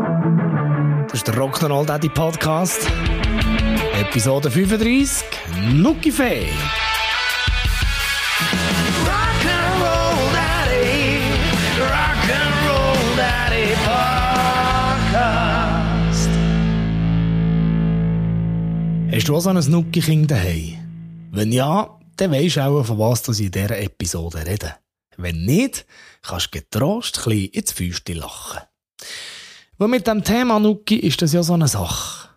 Das ist der Rock'n'Roll Daddy Podcast. Episode 35. Nuki Fee. Rock'n'Roll Daddy. Rock'n'Roll Daddy Podcast. Hast du auch so ein Nuki-Kind daheim? Wenn ja, dann weisst du auch, von was ich in dieser Episode rede. Wenn nicht, kannst du getrost ein bisschen ins Fäustchen lachen. Weil mit dem Thema Nuki ist das ja so eine Sache.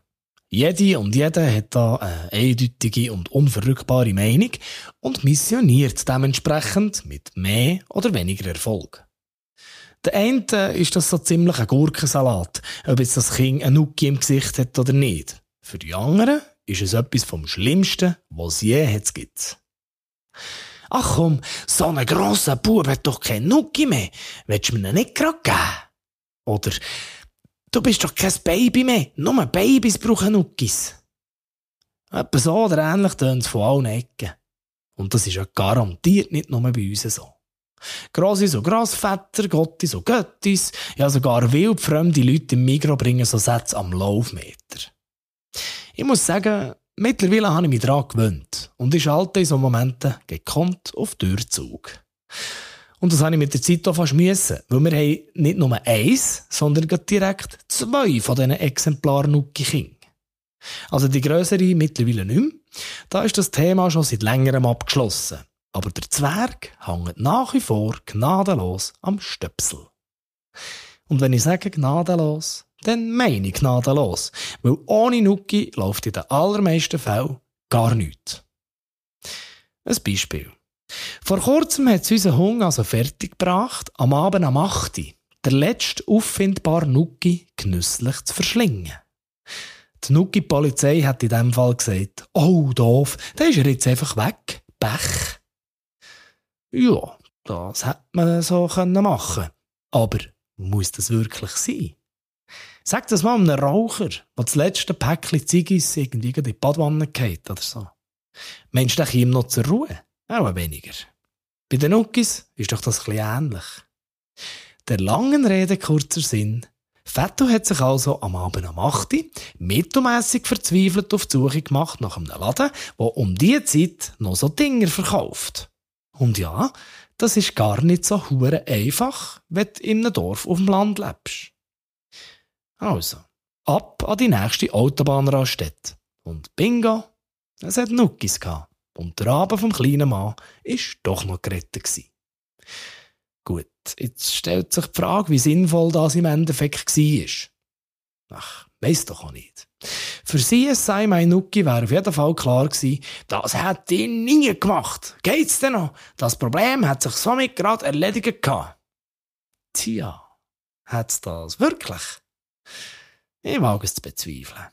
Jede und jeder hat da eine eindeutige und unverrückbare Meinung und missioniert dementsprechend mit mehr oder weniger Erfolg. Der eine ist das so ziemlich ein Gurkensalat, ob jetzt das Kind ein Nuki im Gesicht hat oder nicht. Für die anderen ist es etwas vom Schlimmsten, was es je hat gibt. Ach komm, so ein grosser Bub hat doch kein Nuki mehr. Willst du mir ihn nicht gerade geben? Oder, Du bist doch kein Baby mehr. Nur Babys brauchen Nuckis. Etwa so oder ähnlich tönt von allen Ecken. Und das ist ja garantiert nicht nur bei uns so. Grosse so Grossväter, Gotti so Göttis, ja sogar wildfremde Leute im Migro bringen so Sätze am Laufmeter. Ich muss sagen, mittlerweile habe ich mich daran gewöhnt und ich schalte in so Momenten gekonnt auf Türzug. Und das habe ich mit der Zeit auch fast müssen, weil wir haben nicht nur eins, sondern direkt zwei von diesen Exemplaren Nuki King. Also die größere mittlerweile nicht mehr. Da ist das Thema schon seit längerem abgeschlossen. Aber der Zwerg hängt nach wie vor gnadenlos am Stöpsel. Und wenn ich sage gnadenlos, dann meine ich gnadenlos. Weil ohne Nuki läuft in den allermeisten Fällen gar nichts. Ein Beispiel. Vor kurzem hat unser Hund also fertiggebracht, am Abend am 8. der letzte auffindbare Nuki genüsslich zu verschlingen. Die Nuki-Polizei hat in dem Fall gesagt, oh doof, der ist er jetzt einfach weg. Pech. Ja, das hätte man so machen Aber muss das wirklich sein? Sag das mal einem Raucher, der das letzte Päckchen Ziggis irgendwie in die Badwanne geht oder so. Meinst du, der käme noch zur Ruhe? Auch weniger. Bei den Nuckis ist doch das ein ähnlich. Der langen Rede kurzer Sinn. Fetto hat sich also am Abend am 8. mittelmässig verzweifelt auf die Suche gemacht nach einem Laden, der um diese Zeit noch so Dinger verkauft. Und ja, das ist gar nicht so hure einfach, wenn du in einem Dorf auf dem Land lebst. Also, ab an die nächste Autobahnraststätte. Und bingo, es hat Nuckis gehabt. Und der Abend vom kleinen Mann war doch noch gerettet. Gut, jetzt stellt sich die Frage, wie sinnvoll das im Endeffekt war. Ach, weiss doch auch nicht. Für sie sei mein Nuki wäre auf jeden Fall klar gewesen, das hätte ihn nie gemacht. Geht's denn noch? Das Problem hat sich somit gerade erledigt gehabt. Tja, hat's das wirklich? Ich mag es zu bezweifeln.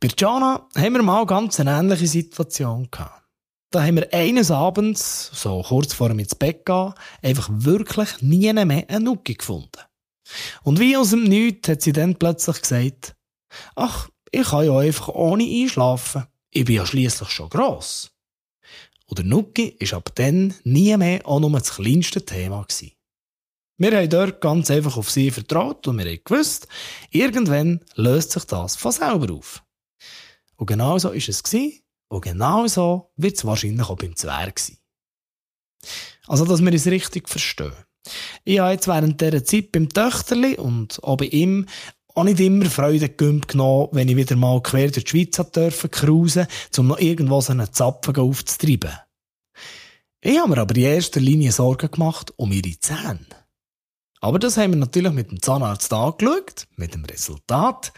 Bei Jana haben wir mal ganz eine ähnliche Situation gehabt. Da haben wir eines Abends, so kurz vor dem ins Bett gehen, einfach wirklich nie mehr eine Nuki gefunden. Und wie aus dem Nichts hat sie dann plötzlich gesagt, ach, ich kann ja einfach ohne einschlafen. Ich bin ja schließlich schon gross. Und der Nuki ist ab dann nie mehr auch nur das kleinste Thema gewesen. Wir haben dort ganz einfach auf sie vertraut und wir haben gewusst, irgendwann löst sich das von selber auf. Und genau so war es. Und genau so wird es wahrscheinlich auch beim Zwerg sein. Also, dass wir es richtig verstehen. Ich habe jetzt während dieser Zeit beim Töchterli und auch bei ihm auch nicht immer Freude genommen, wenn ich wieder mal quer durch die Schweiz dürfen cruisen, um noch irgendwo so einen Zapfen aufzutreiben. Ich habe mir aber in erster Linie Sorgen gemacht um ihre Zähne. Aber das haben wir natürlich mit dem Zahnarzt angeschaut, mit dem Resultat,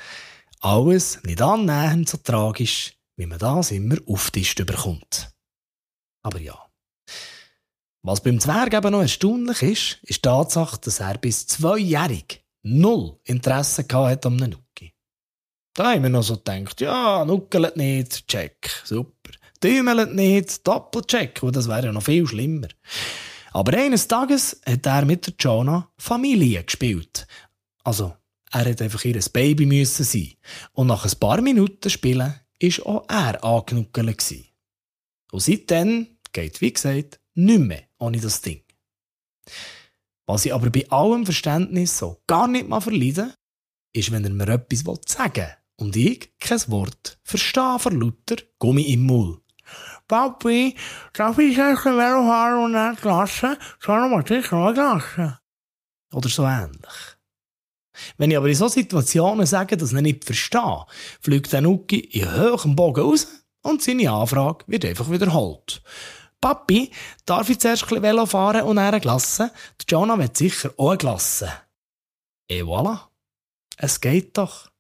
alles nicht annähernd so tragisch, wie man das immer auftischt überkommt. Aber ja. Was beim Zwerg eben noch erstaunlich ist, ist die Tatsache, dass er bis zweijährig null Interesse hatte an einem Nuki. Da haben wir noch so gedacht, ja, nuckelt nicht, check, super. Dümelt nicht, doppelcheck, und das wäre ja noch viel schlimmer. Aber eines Tages hat er mit der Jonah Familie gespielt. Also er hat einfach ihr Baby müssen sein. Und nach ein paar Minuten Spielen war auch er angenuckelt. Und seitdem geht, wie gesagt, nicht mehr ohne das Ding. Was ich aber bei allem Verständnis so gar nicht mal verleide, ist, wenn er mir etwas sagen will und ich kein Wort verstehe vor lauter Gummi im Maul. Papi, darf ich Velo fahren und nicht lassen? Sondern muss ich lassen. Oder so ähnlich. Wenn ich aber in solchen Situationen sage, dass ich nicht verstehe, fliegt der Nuki in hohem Bogen raus und seine Anfrage wird einfach wiederholt. Papi, darf ich zuerst ein Velo fahren und eine Glasse? Der Jonah wird sicher auch eine Glasse. Et voilà. Es geht doch.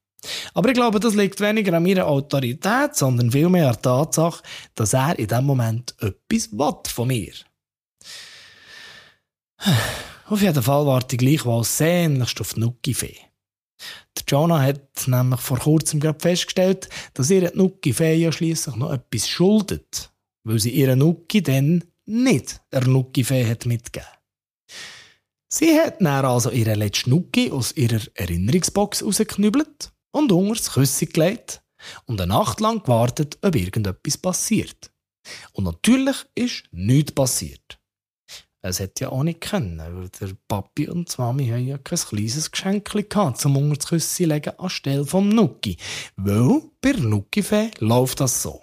Aber ich glaube, das liegt weniger an meiner Autorität, sondern vielmehr an der Tatsache, dass er in dem Moment etwas will von mir. Auf jeden Fall warte ich gleichwohl sehnlichst auf die Nuki-Fee. Der Jonah hat nämlich vor kurzem gerade festgestellt, dass ihr Nuki-Fee ja schliesslich noch etwas schuldet, weil sie ihren Nuki dann nicht der Nuki-Fee hat mitgegeben. Sie hat dann also ihre letzte Nuki aus ihrer Erinnerungsbox rausgeknüppelt und unter das Küssi gelegt und eine Nacht lang gewartet, ob irgendetwas passiert. Und natürlich ist nichts passiert. Es hätte ja auch nicht können, weil der Papi und die Mami haben ja kein kleines Geschenk gehabt, zum unter das legen anstelle vom Nuki. Weil bei Nuki-Fee läuft das so.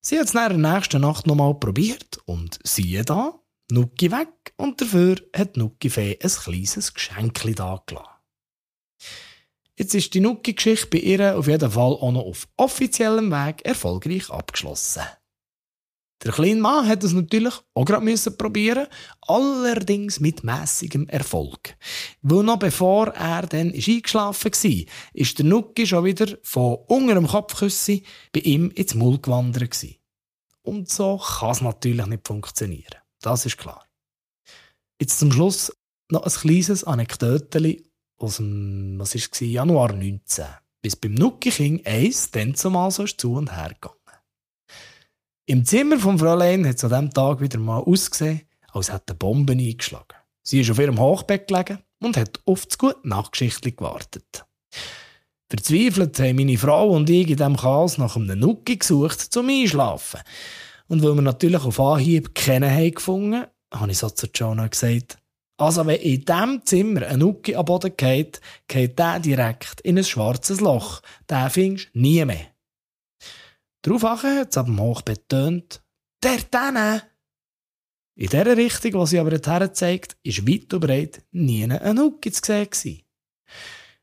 Sie hat es in der nächsten Nacht nochmal probiert und siehe da, Nuki weg und dafür hat Nuki-Fee ein kleines Geschenk da gelassen. Jetzt ist die Nuki-Geschichte bei ihr auf jeden Fall auch noch auf offiziellem Weg erfolgreich abgeschlossen. Der kleine Mann hat es natürlich auch gerade probieren, allerdings mit mäßigem Erfolg. Weil noch bevor er dann eingeschlafen war, ist der Nuki schon wieder von unter dem Kopfküssi bei ihm ins Maul gewandert. Und so kann es natürlich nicht funktionieren. Das ist klar. Jetzt zum Schluss noch ein kleines Anekdötchen aus dem, was ist es, Januar 19. Bis beim Nuki King eins dann zumal so ist zu und her gegangen. Im Zimmer von Fräulein hat es an diesem Tag wieder mal ausgesehen, als hätte eine Bombe eingeschlagen. Sie ist auf ihrem Hochbett gelegen und hat auf das gute Nachtgeschichte gewartet. Verzweifelt haben meine Frau und ich in diesem Chaos nach einem Nuki gesucht zum Einschlafen. Und weil wir natürlich auf Anhieb keinen haben gefunden, habe ich so zu Jonah gesagt, also wenn in diesem Zimmer ein Nuki am Boden geht, geht der direkt in ein schwarzes Loch. Den findest du nie mehr. Daraufhin hat es ab dem Hochbett tönt, der Tanne! In der Richtung, die sie aber dorthin zeigt, ist weit und breit nie ein Nuki zu sehen.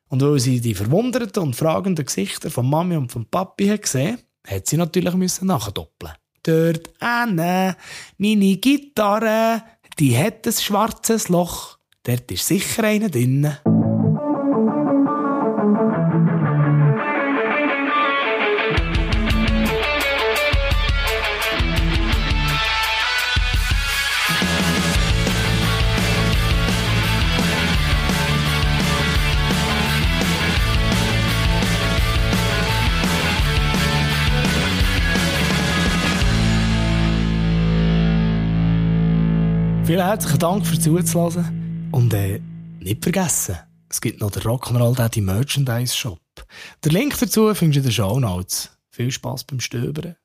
Und weil sie die verwunderten und fragenden Gesichter von Mami und von Papi hat gesehen, hat sie natürlich müssen nachdoppeln. Dort Anne, meine Gitarre, die hat ein schwarzes Loch. Dort ist sicher einer drinnen. Vielen herzlichen Dank fürs Zuhören. Und äh, nicht vergessen, es gibt noch den Rock'n'Roll Daddy Merchandise Shop. Der Link dazu findest du in den Show Notes. Viel Spass beim Stöbern.